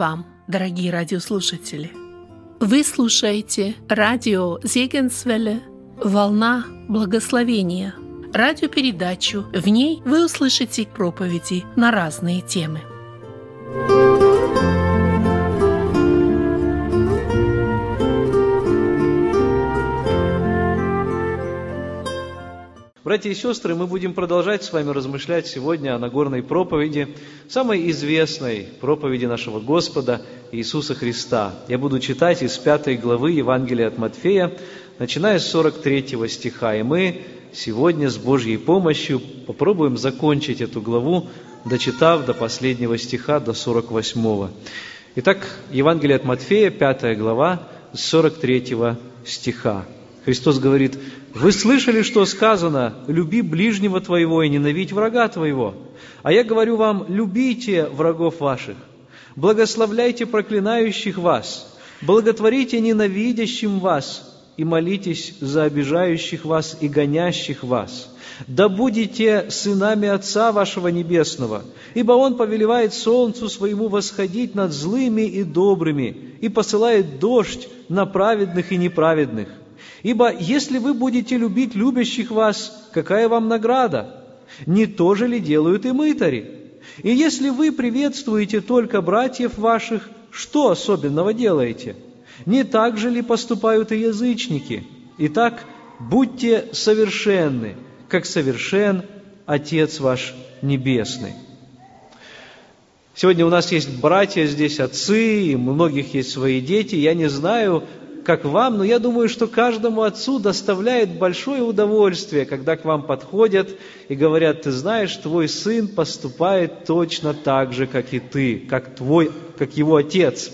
Вам, дорогие радиослушатели! Вы слушаете радио Зегенсвелле «Волна благословения» радиопередачу. В ней вы услышите проповеди на разные темы. Братья и сестры, мы будем продолжать с вами размышлять сегодня о Нагорной проповеди, самой известной проповеди нашего Господа Иисуса Христа. Я буду читать из пятой главы Евангелия от Матфея, начиная с 43 стиха. И мы сегодня с Божьей помощью попробуем закончить эту главу, дочитав до последнего стиха, до 48. Итак, Евангелие от Матфея, пятая глава, с 43 стиха. Христос говорит, «Вы слышали, что сказано, люби ближнего твоего и ненавидь врага твоего. А я говорю вам, любите врагов ваших, благословляйте проклинающих вас, благотворите ненавидящим вас и молитесь за обижающих вас и гонящих вас. Да будете сынами Отца вашего Небесного, ибо Он повелевает солнцу своему восходить над злыми и добрыми и посылает дождь на праведных и неправедных. Ибо если вы будете любить любящих вас, какая вам награда? Не то же ли делают и мытари? И если вы приветствуете только братьев ваших, что особенного делаете? Не так же ли поступают и язычники? Итак, будьте совершенны, как совершен Отец ваш Небесный. Сегодня у нас есть братья здесь, отцы, и у многих есть свои дети. Я не знаю, как вам, но я думаю, что каждому отцу доставляет большое удовольствие, когда к вам подходят и говорят, ты знаешь, твой сын поступает точно так же, как и ты, как, твой, как его отец.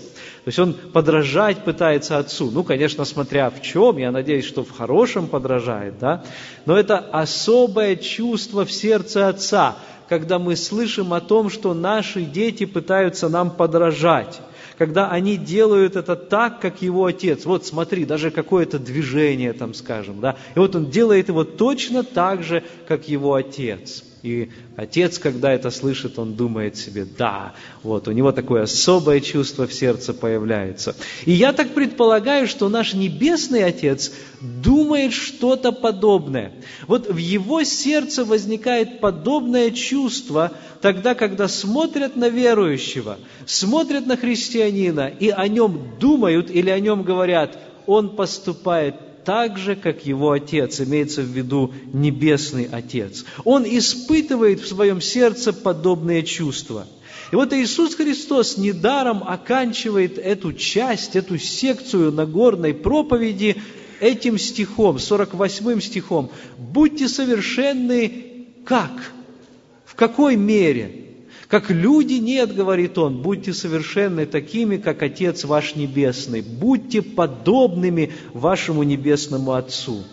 То есть он подражать пытается отцу. Ну, конечно, смотря в чем, я надеюсь, что в хорошем подражает, да? Но это особое чувство в сердце отца, когда мы слышим о том, что наши дети пытаются нам подражать когда они делают это так, как его отец. Вот смотри, даже какое-то движение там, скажем, да, и вот он делает его точно так же, как его отец. И отец, когда это слышит, он думает себе, да, вот у него такое особое чувство в сердце появляется. И я так предполагаю, что наш Небесный Отец думает что-то подобное. Вот в его сердце возникает подобное чувство тогда, когда смотрят на верующего, смотрят на христианина и о нем думают или о нем говорят, он поступает так же, как его Отец, имеется в виду Небесный Отец. Он испытывает в своем сердце подобные чувства. И вот Иисус Христос недаром оканчивает эту часть, эту секцию Нагорной проповеди этим стихом, 48 стихом. «Будьте совершенны как? В какой мере? Как люди нет, говорит он, будьте совершенны такими, как Отец ваш Небесный. Будьте подобными вашему Небесному Отцу.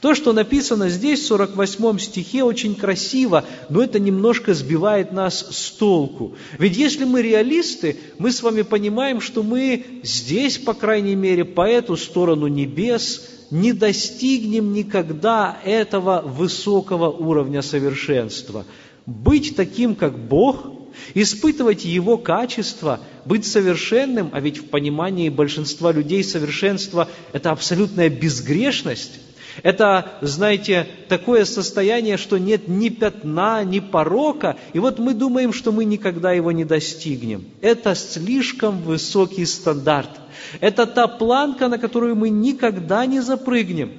То, что написано здесь, в 48 стихе, очень красиво, но это немножко сбивает нас с толку. Ведь если мы реалисты, мы с вами понимаем, что мы здесь, по крайней мере, по эту сторону небес, не достигнем никогда этого высокого уровня совершенства – быть таким, как Бог, испытывать Его качества, быть совершенным, а ведь в понимании большинства людей совершенство – это абсолютная безгрешность, это, знаете, такое состояние, что нет ни пятна, ни порока, и вот мы думаем, что мы никогда его не достигнем. Это слишком высокий стандарт. Это та планка, на которую мы никогда не запрыгнем.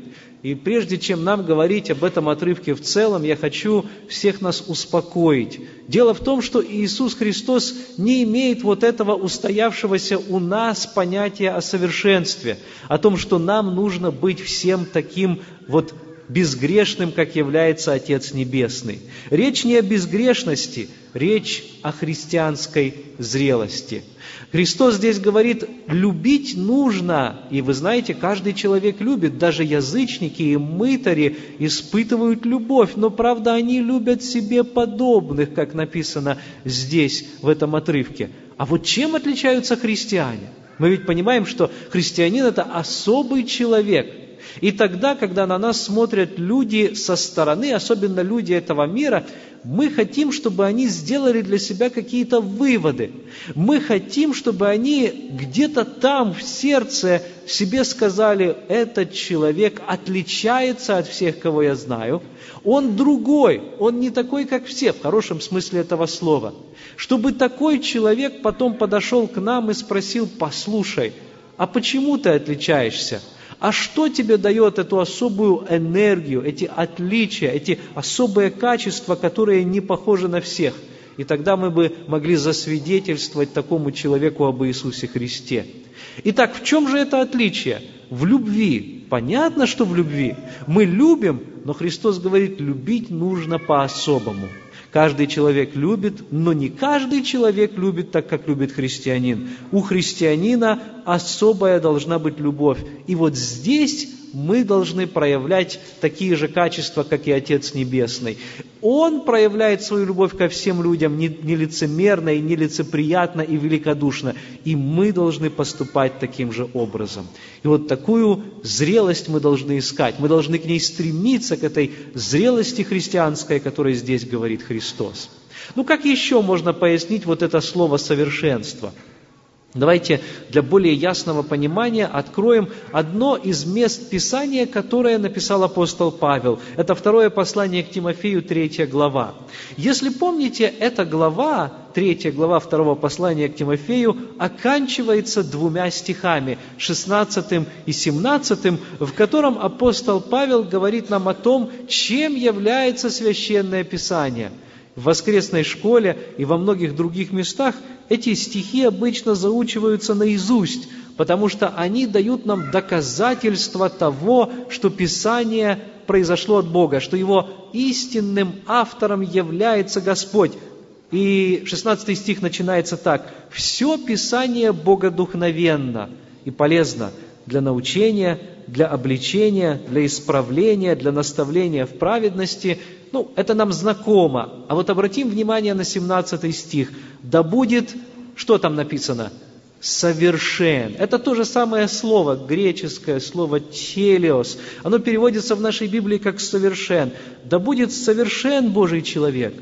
И прежде чем нам говорить об этом отрывке в целом, я хочу всех нас успокоить. Дело в том, что Иисус Христос не имеет вот этого устоявшегося у нас понятия о совершенстве, о том, что нам нужно быть всем таким вот безгрешным, как является Отец Небесный. Речь не о безгрешности, речь о христианской зрелости. Христос здесь говорит, любить нужно, и вы знаете, каждый человек любит, даже язычники и мытари испытывают любовь, но правда они любят себе подобных, как написано здесь, в этом отрывке. А вот чем отличаются христиане? Мы ведь понимаем, что христианин – это особый человек – И тогда, когда на нас смотрят люди со стороны, особенно люди этого мира, мы хотим, чтобы они сделали для себя какие-то выводы. Мы хотим, чтобы они где-то там, в сердце, себе сказали, этот человек отличается от всех, кого я знаю. Он другой, он не такой, как все, в хорошем смысле этого слова. Чтобы такой человек потом подошел к нам и спросил, послушай, а почему ты отличаешься? А что тебе дает эту особую энергию, эти отличия, эти особые качества, которые не похожи на всех? И тогда мы бы могли засвидетельствовать такому человеку об Иисусе Христе. Итак, в чем же это отличие? В любви. Понятно, что в любви. Мы любим, но Христос говорит, любить нужно по-особому – Каждый человек любит, но не каждый человек любит так, как любит христианин. У христианина особая должна быть любовь. И вот здесь мы должны проявлять такие же качества, как и Отец Небесный. Он проявляет свою любовь ко всем людям нелицемерно и нелицеприятно и великодушно. И мы должны поступать таким же образом. И вот такую зрелость мы должны искать. Мы должны к ней стремиться, к этой зрелости христианской, о которой здесь говорит Христос. Ну как еще можно пояснить вот это слово «совершенство»? Давайте для более ясного понимания откроем одно из мест Писания, которое написал апостол Павел. Это второе послание к Тимофею, третья глава. Если помните, эта глава, третья глава второго послания к Тимофею, оканчивается двумя стихами, 16 и 17, в котором апостол Павел говорит нам о том, чем является священное Писание – в воскресной школе и во многих других местах эти стихи обычно заучиваются наизусть, потому что они дают нам доказательство того, что Писание произошло от Бога, что его истинным автором является Господь. И 16 стих начинается так. «Все Писание богодухновенно и полезно для научения, для обличения, для исправления, для наставления в праведности, ну, это нам знакомо. А вот обратим внимание на 17 стих. «Да будет...» Что там написано? совершен. Это то же самое слово, греческое слово телеос. Оно переводится в нашей Библии как совершен. Да будет совершен Божий человек.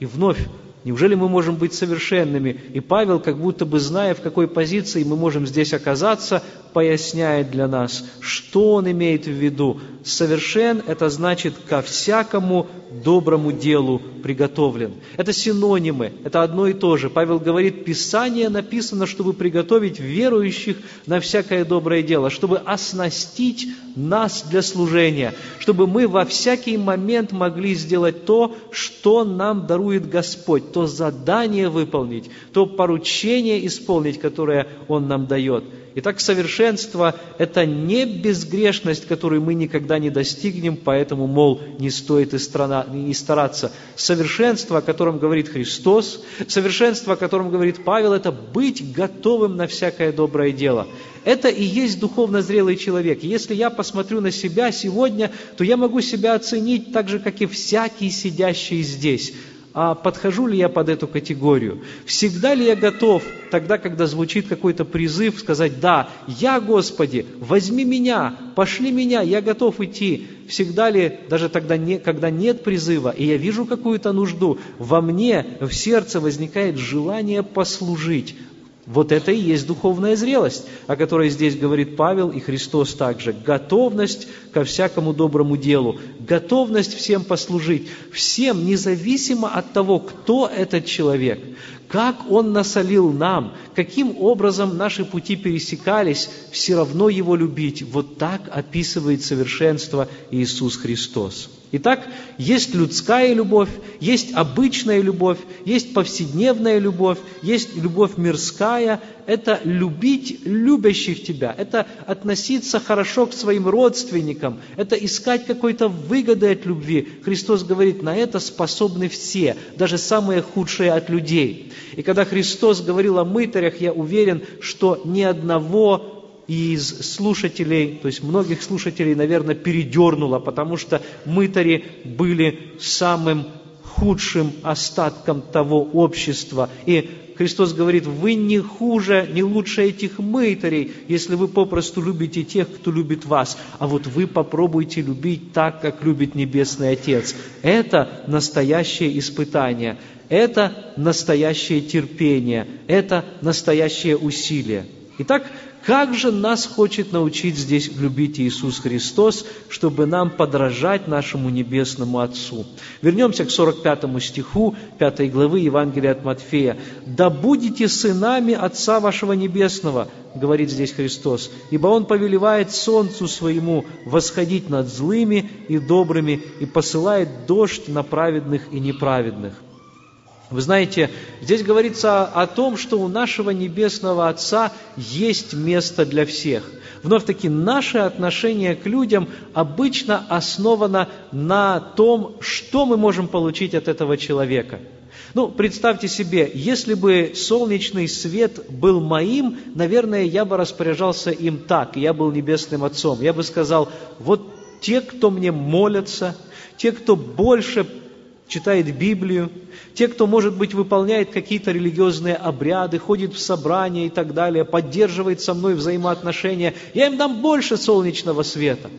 И вновь Неужели мы можем быть совершенными? И Павел, как будто бы зная, в какой позиции мы можем здесь оказаться, поясняет для нас, что он имеет в виду. Совершен – это значит ко всякому доброму делу приготовлен. Это синонимы, это одно и то же. Павел говорит, Писание написано, чтобы приготовить верующих на всякое доброе дело, чтобы оснастить нас для служения, чтобы мы во всякий момент могли сделать то, что нам дарует Господь, то задание выполнить, то поручение исполнить, которое Он нам дает – Итак, совершенство – это не безгрешность, которую мы никогда не достигнем, поэтому, мол, не стоит и, страна, и стараться. Совершенство, о котором говорит Христос, совершенство, о котором говорит Павел, это быть готовым на всякое доброе дело. Это и есть духовно зрелый человек. Если я посмотрю на себя сегодня, то я могу себя оценить так же, как и всякий сидящий здесь а подхожу ли я под эту категорию? Всегда ли я готов тогда, когда звучит какой-то призыв, сказать, да, я, Господи, возьми меня, пошли меня, я готов идти. Всегда ли, даже тогда, не, когда нет призыва, и я вижу какую-то нужду, во мне, в сердце возникает желание послужить, вот это и есть духовная зрелость, о которой здесь говорит Павел и Христос также. Готовность ко всякому доброму делу, готовность всем послужить, всем, независимо от того, кто этот человек, как он насолил нам, каким образом наши пути пересекались, все равно его любить. Вот так описывает совершенство Иисус Христос. Итак, есть людская любовь, есть обычная любовь, есть повседневная любовь, есть любовь мирская. Это любить любящих тебя, это относиться хорошо к своим родственникам, это искать какой-то выгоды от любви. Христос говорит, на это способны все, даже самые худшие от людей. И когда Христос говорил о мытарях, я уверен, что ни одного из слушателей, то есть многих слушателей, наверное, передернуло, потому что мытари были самым худшим остатком того общества. И Христос говорит, вы не хуже, не лучше этих мытарей, если вы попросту любите тех, кто любит вас. А вот вы попробуйте любить так, как любит Небесный Отец. Это настоящее испытание. Это настоящее терпение. Это настоящее усилие. Итак, как же нас хочет научить здесь любить Иисус Христос, чтобы нам подражать нашему Небесному Отцу? Вернемся к 45 стиху 5 главы Евангелия от Матфея. «Да будете сынами Отца вашего Небесного», говорит здесь Христос, «ибо Он повелевает солнцу своему восходить над злыми и добрыми и посылает дождь на праведных и неправедных». Вы знаете, здесь говорится о том, что у нашего Небесного Отца есть место для всех. Вновь-таки, наше отношение к людям обычно основано на том, что мы можем получить от этого человека. Ну, представьте себе, если бы солнечный свет был моим, наверное, я бы распоряжался им так, я был Небесным Отцом. Я бы сказал, вот те, кто мне молятся, те, кто больше читает Библию, те, кто, может быть, выполняет какие-то религиозные обряды, ходит в собрания и так далее, поддерживает со мной взаимоотношения, я им дам больше солнечного света,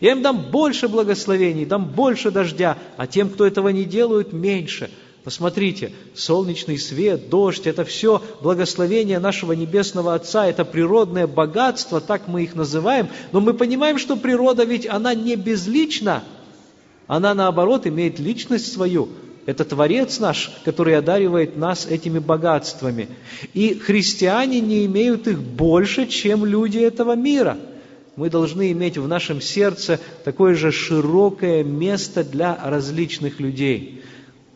я им дам больше благословений, дам больше дождя, а тем, кто этого не делают, меньше. Посмотрите, солнечный свет, дождь – это все благословение нашего Небесного Отца, это природное богатство, так мы их называем, но мы понимаем, что природа ведь она не безлична – она, наоборот, имеет личность свою. Это Творец наш, который одаривает нас этими богатствами. И христиане не имеют их больше, чем люди этого мира. Мы должны иметь в нашем сердце такое же широкое место для различных людей.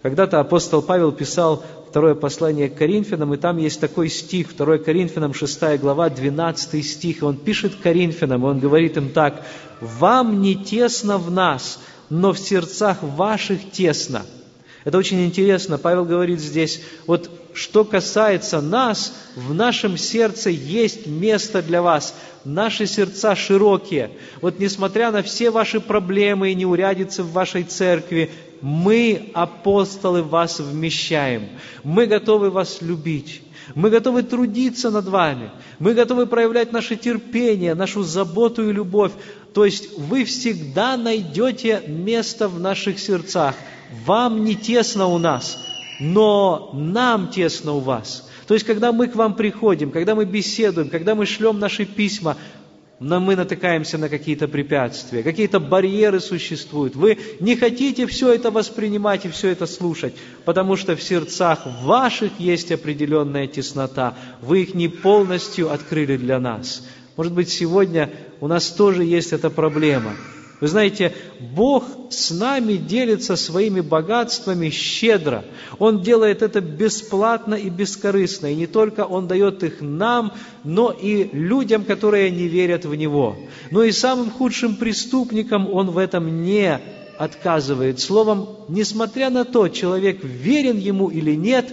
Когда-то апостол Павел писал второе послание к Коринфянам, и там есть такой стих, 2 Коринфянам, 6 глава, 12 стих, он пишет Коринфянам, и он говорит им так, «Вам не тесно в нас, но в сердцах ваших тесно. Это очень интересно. Павел говорит здесь, вот что касается нас, в нашем сердце есть место для вас. Наши сердца широкие. Вот несмотря на все ваши проблемы и неурядицы в вашей церкви, мы, апостолы, вас вмещаем. Мы готовы вас любить. Мы готовы трудиться над вами. Мы готовы проявлять наше терпение, нашу заботу и любовь. То есть вы всегда найдете место в наших сердцах. Вам не тесно у нас, но нам тесно у вас. То есть, когда мы к вам приходим, когда мы беседуем, когда мы шлем наши письма, но мы натыкаемся на какие-то препятствия, какие-то барьеры существуют. Вы не хотите все это воспринимать и все это слушать, потому что в сердцах ваших есть определенная теснота. Вы их не полностью открыли для нас. Может быть, сегодня у нас тоже есть эта проблема – вы знаете, Бог с нами делится своими богатствами щедро. Он делает это бесплатно и бескорыстно. И не только Он дает их нам, но и людям, которые не верят в Него. Но и самым худшим преступникам Он в этом не отказывает. Словом, несмотря на то, человек верен Ему или нет,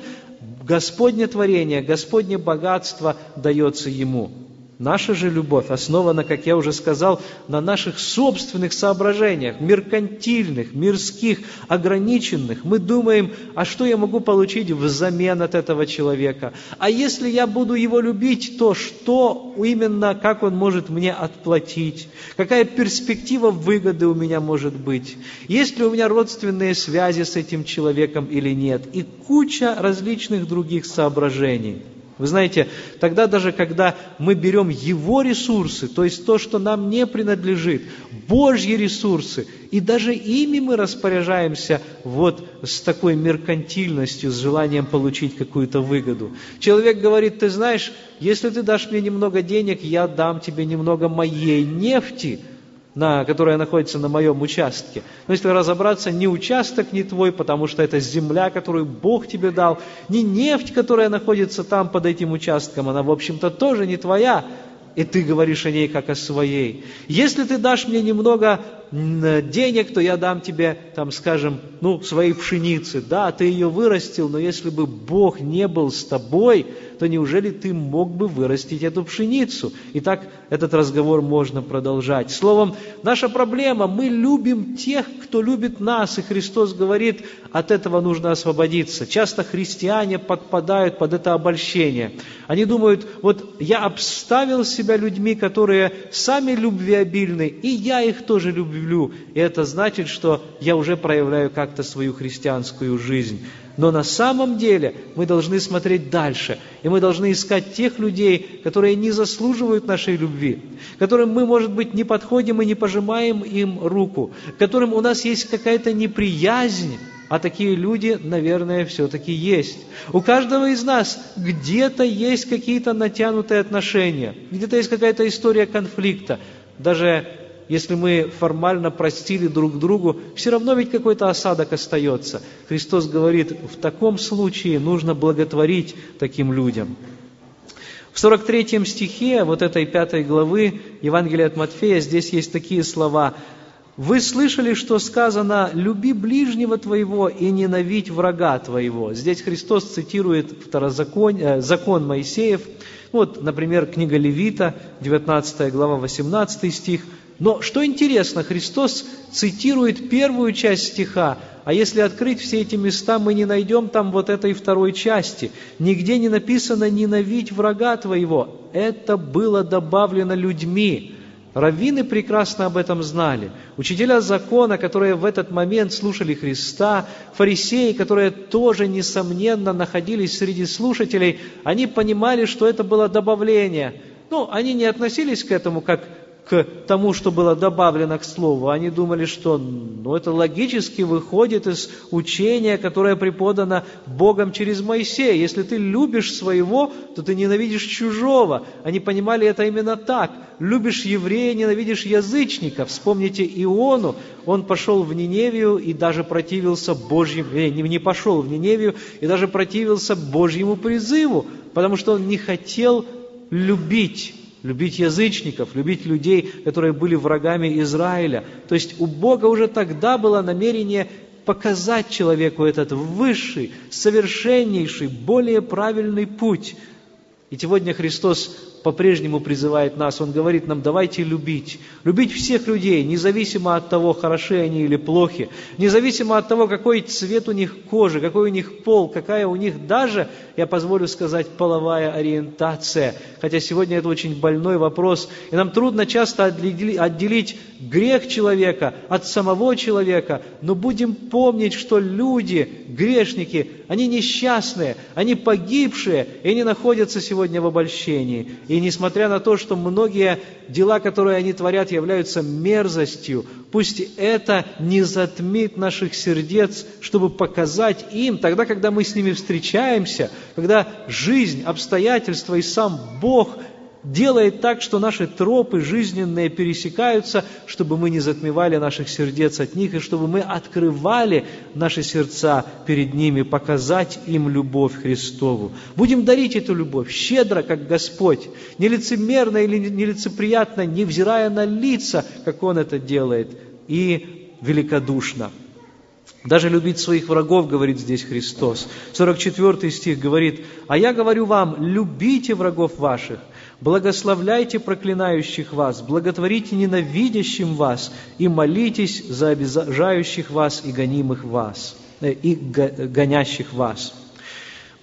Господне творение, Господне богатство дается Ему. Наша же любовь основана, как я уже сказал, на наших собственных соображениях, меркантильных, мирских, ограниченных. Мы думаем, а что я могу получить взамен от этого человека? А если я буду его любить, то что именно, как он может мне отплатить? Какая перспектива выгоды у меня может быть? Есть ли у меня родственные связи с этим человеком или нет? И куча различных других соображений – вы знаете, тогда даже когда мы берем Его ресурсы, то есть то, что нам не принадлежит, Божьи ресурсы, и даже ими мы распоряжаемся вот с такой меркантильностью, с желанием получить какую-то выгоду. Человек говорит, ты знаешь, если ты дашь мне немного денег, я дам тебе немного моей нефти – на, которая находится на моем участке. Но если разобраться, ни участок не твой, потому что это земля, которую Бог тебе дал, ни нефть, которая находится там под этим участком, она, в общем-то, тоже не твоя, и ты говоришь о ней как о своей. Если ты дашь мне немного денег, то я дам тебе, там, скажем, ну, своей пшеницы. Да, ты ее вырастил, но если бы Бог не был с тобой, то неужели ты мог бы вырастить эту пшеницу? И так этот разговор можно продолжать. Словом, наша проблема, мы любим тех, кто любит нас, и Христос говорит, от этого нужно освободиться. Часто христиане подпадают под это обольщение. Они думают, вот я обставил себя людьми, которые сами любвеобильны, и я их тоже люблю. И это значит, что я уже проявляю как-то свою христианскую жизнь. Но на самом деле мы должны смотреть дальше, и мы должны искать тех людей, которые не заслуживают нашей любви, которым мы, может быть, не подходим и не пожимаем им руку, которым у нас есть какая-то неприязнь, а такие люди, наверное, все-таки есть. У каждого из нас где-то есть какие-то натянутые отношения, где-то есть какая-то история конфликта. Даже если мы формально простили друг другу, все равно ведь какой-то осадок остается. Христос говорит, в таком случае нужно благотворить таким людям. В 43 стихе вот этой пятой главы Евангелия от Матфея здесь есть такие слова. «Вы слышали, что сказано, люби ближнего твоего и ненавидь врага твоего». Здесь Христос цитирует второзакон, э, закон Моисеев. Вот, например, книга Левита, 19 глава, 18 стих – но что интересно, Христос цитирует первую часть стиха, а если открыть все эти места, мы не найдем там вот этой второй части. Нигде не написано «ненавидь врага твоего». Это было добавлено людьми. Раввины прекрасно об этом знали. Учителя закона, которые в этот момент слушали Христа, фарисеи, которые тоже, несомненно, находились среди слушателей, они понимали, что это было добавление. Ну, они не относились к этому как к тому, что было добавлено к слову. Они думали, что ну, это логически выходит из учения, которое преподано Богом через Моисея. Если ты любишь своего, то ты ненавидишь чужого. Они понимали это именно так. Любишь еврея, ненавидишь язычника. Вспомните Иону. Он пошел в Ниневию и даже противился Божьему, э, не, пошел в Ниневию и даже противился Божьему призыву, потому что он не хотел любить любить язычников, любить людей, которые были врагами Израиля. То есть у Бога уже тогда было намерение показать человеку этот высший, совершеннейший, более правильный путь. И сегодня Христос по-прежнему призывает нас. Он говорит нам, давайте любить. Любить всех людей, независимо от того, хороши они или плохи, независимо от того, какой цвет у них кожи, какой у них пол, какая у них даже, я позволю сказать, половая ориентация. Хотя сегодня это очень больной вопрос, и нам трудно часто отделить грех человека от самого человека, но будем помнить, что люди, грешники, они несчастные, они погибшие, и они находятся сегодня в обольщении. И и несмотря на то, что многие дела, которые они творят, являются мерзостью, пусть это не затмит наших сердец, чтобы показать им, тогда, когда мы с ними встречаемся, когда жизнь, обстоятельства и сам Бог делает так, что наши тропы жизненные пересекаются, чтобы мы не затмевали наших сердец от них, и чтобы мы открывали наши сердца перед ними, показать им любовь Христову. Будем дарить эту любовь щедро, как Господь, нелицемерно или нелицеприятно, невзирая на лица, как Он это делает, и великодушно. Даже любить своих врагов, говорит здесь Христос. 44 стих говорит, «А я говорю вам, любите врагов ваших, Благословляйте проклинающих вас, благотворите ненавидящим вас и молитесь за обижающих вас и гонимых вас, э, и гонящих вас.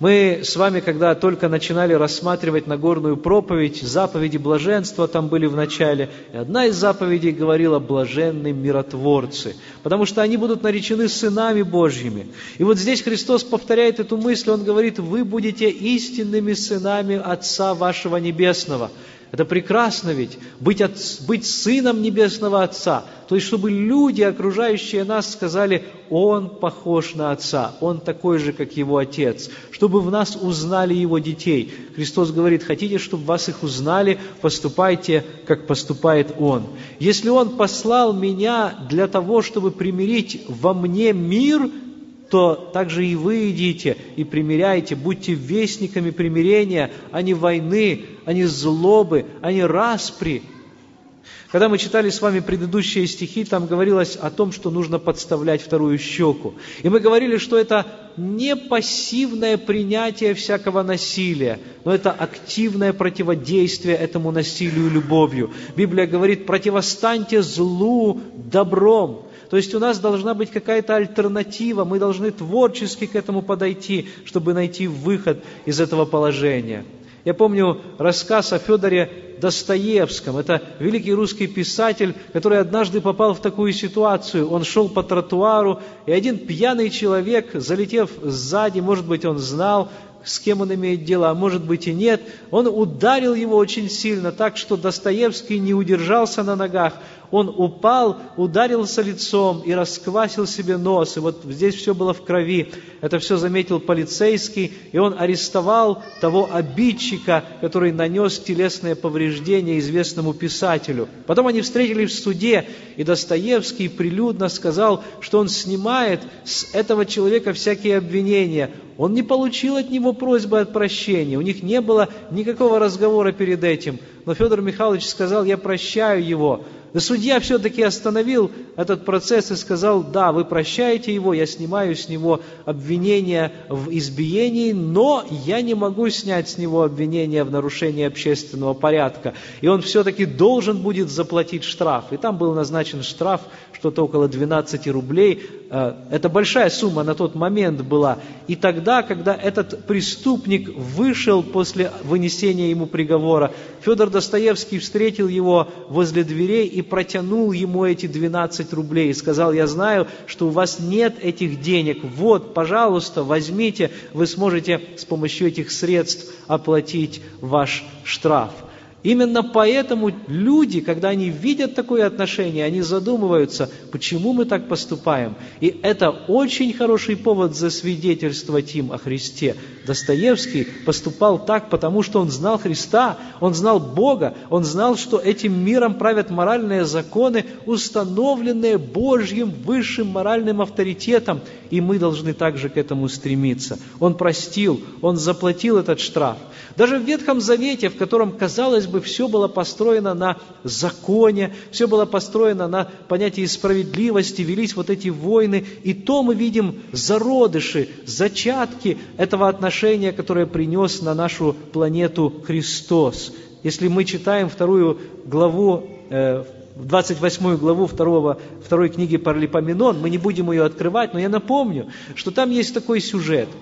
Мы с вами, когда только начинали рассматривать Нагорную проповедь, заповеди блаженства там были в начале, и одна из заповедей говорила «блаженные миротворцы», потому что они будут наречены сынами Божьими. И вот здесь Христос повторяет эту мысль, Он говорит, «Вы будете истинными сынами Отца вашего Небесного». Это прекрасно ведь, быть, от, быть сыном Небесного Отца. То есть, чтобы люди, окружающие нас, сказали, Он похож на Отца, Он такой же, как Его Отец. Чтобы в нас узнали Его детей. Христос говорит, хотите, чтобы вас их узнали, поступайте, как поступает Он. Если Он послал меня для того, чтобы примирить во мне мир, то также и вы идите и примиряйте, будьте вестниками примирения, а не войны, не злобы, не распри. Когда мы читали с вами предыдущие стихи, там говорилось о том, что нужно подставлять вторую щеку. И мы говорили, что это не пассивное принятие всякого насилия, но это активное противодействие этому насилию любовью. Библия говорит, противостаньте злу добром. То есть у нас должна быть какая-то альтернатива, мы должны творчески к этому подойти, чтобы найти выход из этого положения. Я помню рассказ о Федоре Достоевском. Это великий русский писатель, который однажды попал в такую ситуацию. Он шел по тротуару, и один пьяный человек, залетев сзади, может быть, он знал, с кем он имеет дело, а может быть и нет, он ударил его очень сильно, так что Достоевский не удержался на ногах он упал, ударился лицом и расквасил себе нос. И вот здесь все было в крови. Это все заметил полицейский, и он арестовал того обидчика, который нанес телесное повреждение известному писателю. Потом они встретились в суде, и Достоевский прилюдно сказал, что он снимает с этого человека всякие обвинения. Он не получил от него просьбы о прощении, у них не было никакого разговора перед этим. Но Федор Михайлович сказал, я прощаю его. Но судья все-таки остановил этот процесс и сказал, да, вы прощаете его, я снимаю с него обвинение в избиении, но я не могу снять с него обвинение в нарушении общественного порядка. И он все-таки должен будет заплатить штраф. И там был назначен штраф что-то около 12 рублей. Э, это большая сумма на тот момент была. И тогда, когда этот преступник вышел после вынесения ему приговора, Федор Достоевский встретил его возле дверей и протянул ему эти 12 рублей и сказал, я знаю, что у вас нет этих денег, вот, пожалуйста, возьмите, вы сможете с помощью этих средств оплатить ваш штраф. Именно поэтому люди, когда они видят такое отношение, они задумываются, почему мы так поступаем. И это очень хороший повод засвидетельствовать им о Христе. Достоевский поступал так, потому что он знал Христа, он знал Бога, он знал, что этим миром правят моральные законы, установленные Божьим высшим моральным авторитетом, и мы должны также к этому стремиться. Он простил, он заплатил этот штраф. Даже в Ветхом Завете, в котором, казалось бы, все было построено на законе, все было построено на понятии справедливости, велись вот эти войны, и то мы видим зародыши, зачатки этого отношения, которое принес на нашу планету Христос. Если мы читаем вторую главу, э, 28 главу второго, второй книги Паралипоменон, мы не будем ее открывать, но я напомню, что там есть такой сюжет –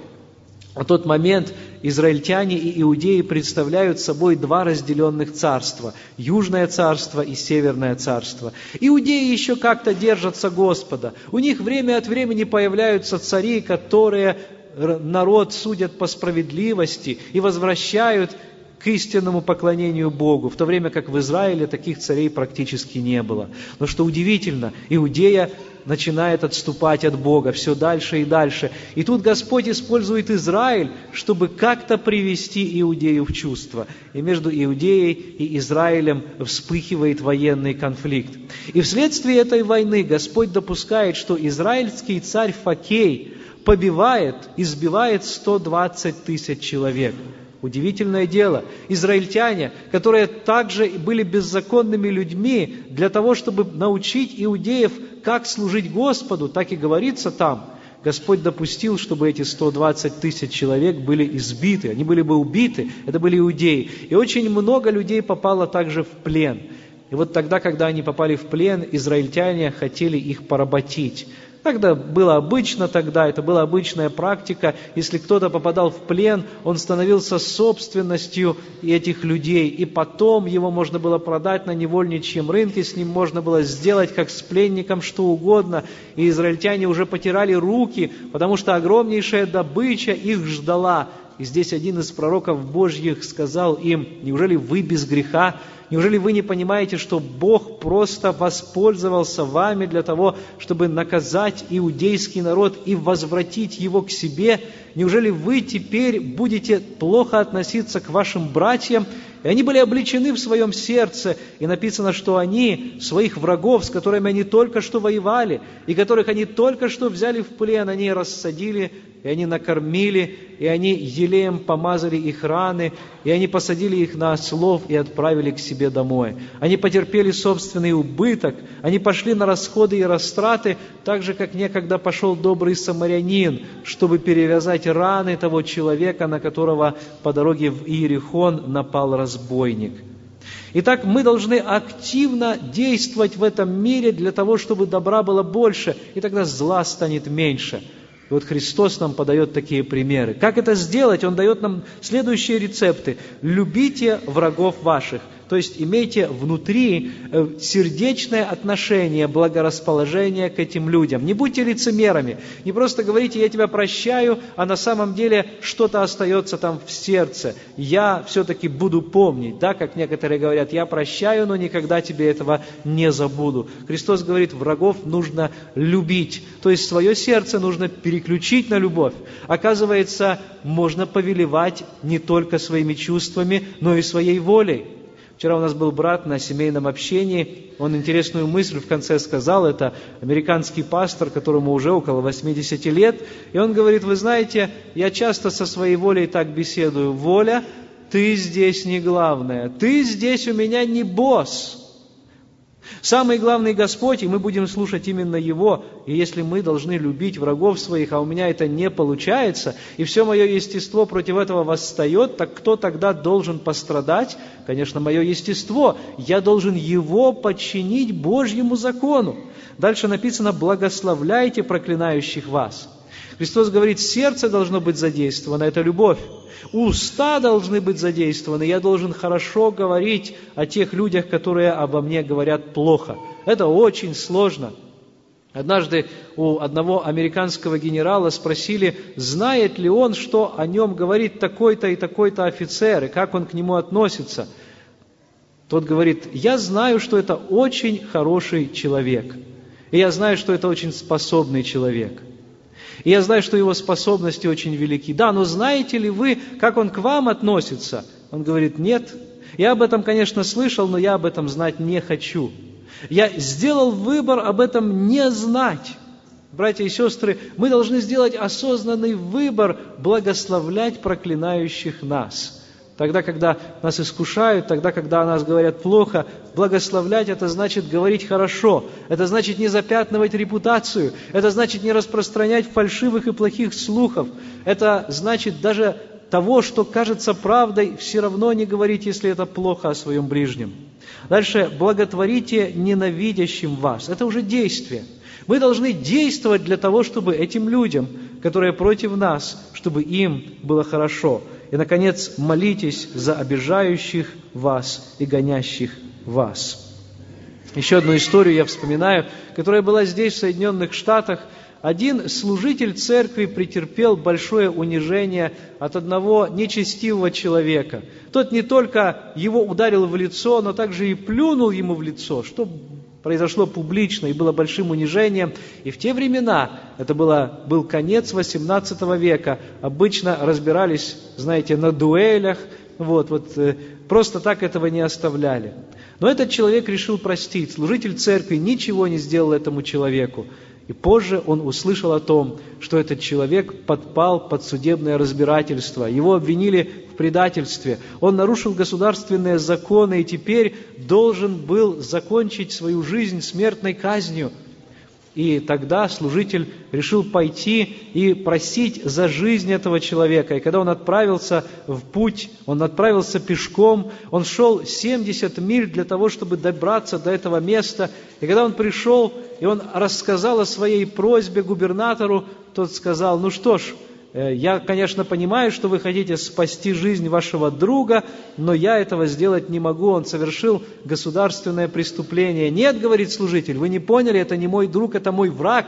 в тот момент израильтяне и иудеи представляют собой два разделенных царства – Южное царство и Северное царство. Иудеи еще как-то держатся Господа. У них время от времени появляются цари, которые народ судят по справедливости и возвращают к истинному поклонению Богу, в то время как в Израиле таких царей практически не было. Но что удивительно, Иудея начинает отступать от Бога все дальше и дальше. И тут Господь использует Израиль, чтобы как-то привести Иудею в чувство. И между Иудеей и Израилем вспыхивает военный конфликт. И вследствие этой войны Господь допускает, что израильский царь Факей побивает, избивает 120 тысяч человек – Удивительное дело. Израильтяне, которые также были беззаконными людьми, для того, чтобы научить иудеев, как служить Господу, так и говорится там, Господь допустил, чтобы эти 120 тысяч человек были избиты, они были бы убиты, это были иудеи. И очень много людей попало также в плен. И вот тогда, когда они попали в плен, израильтяне хотели их поработить. Тогда было обычно тогда, это была обычная практика. Если кто-то попадал в плен, он становился собственностью этих людей. И потом его можно было продать на невольничьем рынке, с ним можно было сделать как с пленником что угодно. И израильтяне уже потирали руки, потому что огромнейшая добыча их ждала. И здесь один из пророков Божьих сказал им, неужели вы без греха? Неужели вы не понимаете, что Бог просто воспользовался вами для того, чтобы наказать иудейский народ и возвратить его к себе? Неужели вы теперь будете плохо относиться к вашим братьям? И они были обличены в своем сердце, и написано, что они своих врагов, с которыми они только что воевали, и которых они только что взяли в плен, они рассадили и они накормили, и они елеем помазали их раны, и они посадили их на ослов и отправили к себе домой. Они потерпели собственный убыток, они пошли на расходы и растраты, так же, как некогда пошел добрый самарянин, чтобы перевязать раны того человека, на которого по дороге в Иерихон напал разбойник. Итак, мы должны активно действовать в этом мире для того, чтобы добра было больше, и тогда зла станет меньше – и вот Христос нам подает такие примеры. Как это сделать? Он дает нам следующие рецепты. «Любите врагов ваших». То есть имейте внутри э, сердечное отношение, благорасположение к этим людям. Не будьте лицемерами. Не просто говорите «я тебя прощаю», а на самом деле что-то остается там в сердце. Я все-таки буду помнить. Да, как некоторые говорят, я прощаю, но никогда тебе этого не забуду. Христос говорит, врагов нужно любить. То есть свое сердце нужно переключить на любовь. Оказывается, можно повелевать не только своими чувствами, но и своей волей. Вчера у нас был брат на семейном общении, он интересную мысль в конце сказал, это американский пастор, которому уже около 80 лет, и он говорит, вы знаете, я часто со своей волей так беседую, воля, ты здесь не главное, ты здесь у меня не босс, Самый главный Господь, и мы будем слушать именно Его. И если мы должны любить врагов своих, а у меня это не получается, и все мое естество против этого восстает, так кто тогда должен пострадать? Конечно, мое естество. Я должен его подчинить Божьему закону. Дальше написано «благословляйте проклинающих вас». Христос говорит, сердце должно быть задействовано, это любовь. Уста должны быть задействованы. Я должен хорошо говорить о тех людях, которые обо мне говорят плохо. Это очень сложно. Однажды у одного американского генерала спросили, знает ли он, что о нем говорит такой-то и такой-то офицер, и как он к нему относится. Тот говорит, я знаю, что это очень хороший человек. И я знаю, что это очень способный человек. И я знаю, что его способности очень велики. Да, но знаете ли вы, как он к вам относится? Он говорит, нет. Я об этом, конечно, слышал, но я об этом знать не хочу. Я сделал выбор об этом не знать. Братья и сестры, мы должны сделать осознанный выбор благословлять проклинающих нас – Тогда, когда нас искушают, тогда, когда о нас говорят плохо, благословлять это значит говорить хорошо, это значит не запятнывать репутацию, это значит не распространять фальшивых и плохих слухов, это значит даже того, что кажется правдой, все равно не говорить, если это плохо о своем ближнем. Дальше, благотворите ненавидящим вас. Это уже действие. Мы должны действовать для того, чтобы этим людям, которые против нас, чтобы им было хорошо. И, наконец, молитесь за обижающих вас и гонящих вас. Еще одну историю я вспоминаю, которая была здесь, в Соединенных Штатах. Один служитель церкви претерпел большое унижение от одного нечестивого человека. Тот не только его ударил в лицо, но также и плюнул ему в лицо, что произошло публично и было большим унижением. И в те времена, это было, был конец XVIII века, обычно разбирались, знаете, на дуэлях, вот, вот, э, просто так этого не оставляли. Но этот человек решил простить. Служитель церкви ничего не сделал этому человеку. И позже он услышал о том, что этот человек подпал под судебное разбирательство. Его обвинили в предательстве. Он нарушил государственные законы и теперь должен был закончить свою жизнь смертной казнью – и тогда служитель решил пойти и просить за жизнь этого человека. И когда он отправился в путь, он отправился пешком, он шел 70 миль для того, чтобы добраться до этого места. И когда он пришел, и он рассказал о своей просьбе губернатору, тот сказал, ну что ж, я, конечно, понимаю, что вы хотите спасти жизнь вашего друга, но я этого сделать не могу. Он совершил государственное преступление. Нет, говорит служитель, вы не поняли, это не мой друг, это мой враг.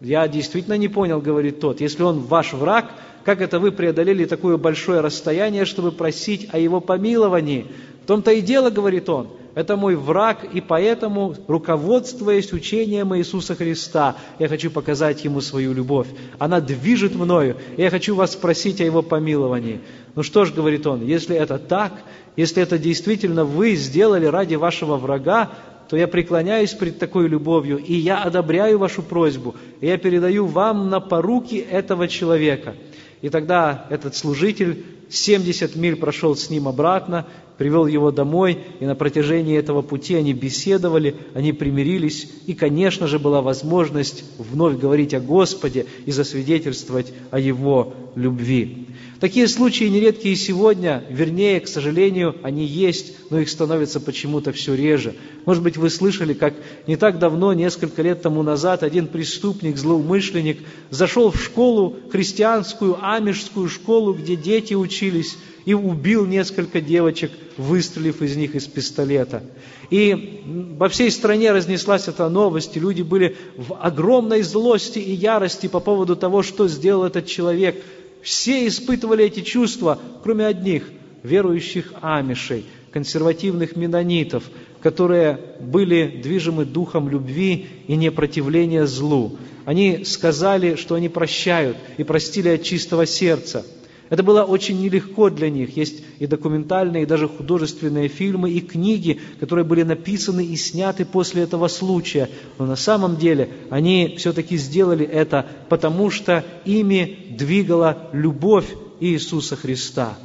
Я действительно не понял, говорит тот. Если он ваш враг, как это вы преодолели такое большое расстояние, чтобы просить о его помиловании? В том-то и дело, говорит он, это мой враг, и поэтому, руководствуясь учением Иисуса Христа, я хочу показать Ему свою любовь. Она движет мною, и я хочу вас спросить о Его помиловании. Ну что ж, говорит он, если это так, если это действительно вы сделали ради вашего врага, то я преклоняюсь пред такой любовью, и я одобряю вашу просьбу, и я передаю вам на поруки этого человека. И тогда этот служитель 70 миль прошел с ним обратно, привел его домой, и на протяжении этого пути они беседовали, они примирились, и, конечно же, была возможность вновь говорить о Господе и засвидетельствовать о Его любви. Такие случаи нередки и сегодня, вернее, к сожалению, они есть, но их становится почему-то все реже. Может быть, вы слышали, как не так давно, несколько лет тому назад, один преступник, злоумышленник, зашел в школу, христианскую, амишскую школу, где дети учились, и убил несколько девочек, выстрелив из них из пистолета. И во всей стране разнеслась эта новость, и люди были в огромной злости и ярости по поводу того, что сделал этот человек – все испытывали эти чувства, кроме одних – верующих амишей, консервативных менонитов, которые были движимы духом любви и непротивления злу. Они сказали, что они прощают и простили от чистого сердца – это было очень нелегко для них. Есть и документальные, и даже художественные фильмы, и книги, которые были написаны и сняты после этого случая. Но на самом деле они все-таки сделали это, потому что ими двигала любовь Иисуса Христа.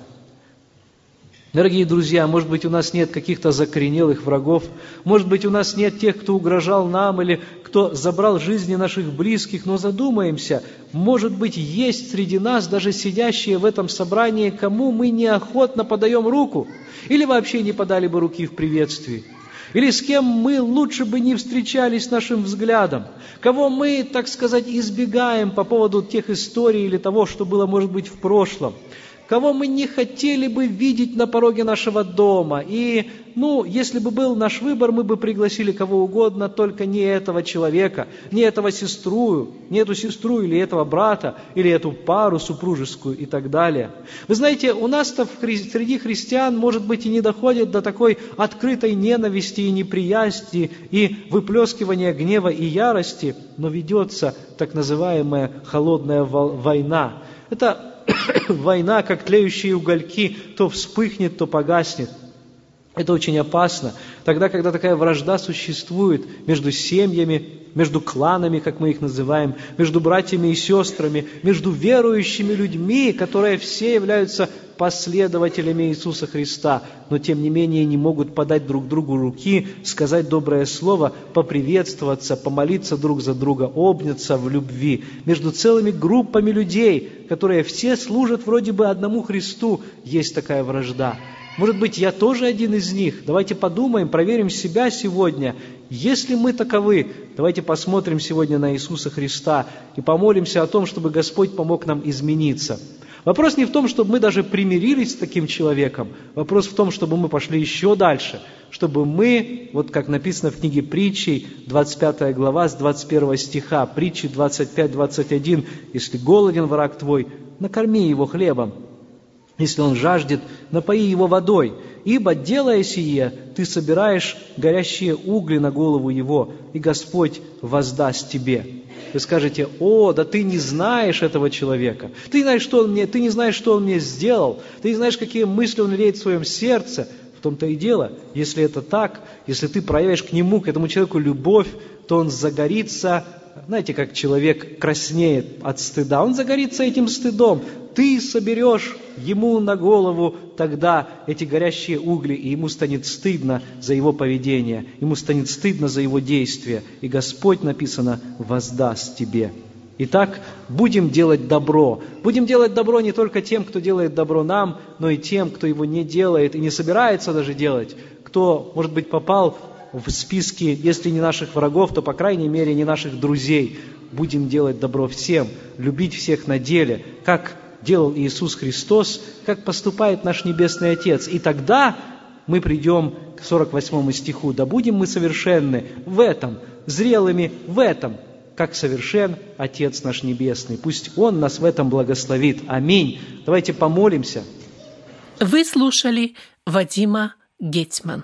Дорогие друзья, может быть, у нас нет каких-то закоренелых врагов, может быть, у нас нет тех, кто угрожал нам или кто забрал жизни наших близких, но задумаемся, может быть, есть среди нас даже сидящие в этом собрании, кому мы неохотно подаем руку, или вообще не подали бы руки в приветствии, или с кем мы лучше бы не встречались нашим взглядом, кого мы, так сказать, избегаем по поводу тех историй или того, что было, может быть, в прошлом – кого мы не хотели бы видеть на пороге нашего дома. И, ну, если бы был наш выбор, мы бы пригласили кого угодно, только не этого человека, не этого сестру, не эту сестру или этого брата, или эту пару супружескую и так далее. Вы знаете, у нас-то среди христиан, может быть, и не доходит до такой открытой ненависти и неприязни, и выплескивания гнева и ярости, но ведется так называемая холодная война. Это война, как тлеющие угольки, то вспыхнет, то погаснет. Это очень опасно. Тогда, когда такая вражда существует между семьями, между кланами, как мы их называем, между братьями и сестрами, между верующими людьми, которые все являются последователями Иисуса Христа, но тем не менее не могут подать друг другу руки, сказать доброе слово, поприветствоваться, помолиться друг за друга, обняться в любви. Между целыми группами людей, которые все служат вроде бы одному Христу, есть такая вражда. Может быть, я тоже один из них. Давайте подумаем, проверим себя сегодня. Если мы таковы, давайте посмотрим сегодня на Иисуса Христа и помолимся о том, чтобы Господь помог нам измениться. Вопрос не в том, чтобы мы даже примирились с таким человеком. Вопрос в том, чтобы мы пошли еще дальше. Чтобы мы, вот как написано в книге притчей, 25 глава с 21 стиха, притчи 25-21, «Если голоден враг твой, накорми его хлебом, если он жаждет, напои его водой, ибо, делая сие, ты собираешь горящие угли на голову его, и Господь воздаст тебе. Вы скажете, о, да ты не знаешь этого человека, ты не знаешь, что он мне, ты не знаешь, что он мне сделал, ты не знаешь, какие мысли он леет в своем сердце. В том-то и дело, если это так, если ты проявишь к нему, к этому человеку любовь, то он загорится знаете, как человек краснеет от стыда, он загорится этим стыдом. Ты соберешь ему на голову тогда эти горящие угли, и ему станет стыдно за его поведение, ему станет стыдно за его действия, и Господь, написано, воздаст тебе. Итак, будем делать добро. Будем делать добро не только тем, кто делает добро нам, но и тем, кто его не делает и не собирается даже делать, кто, может быть, попал в списке, если не наших врагов, то, по крайней мере, не наших друзей. Будем делать добро всем, любить всех на деле, как делал Иисус Христос, как поступает наш Небесный Отец. И тогда мы придем к 48 стиху. «Да будем мы совершенны в этом, зрелыми в этом, как совершен Отец наш Небесный. Пусть Он нас в этом благословит. Аминь. Давайте помолимся. Вы слушали Вадима Гетман.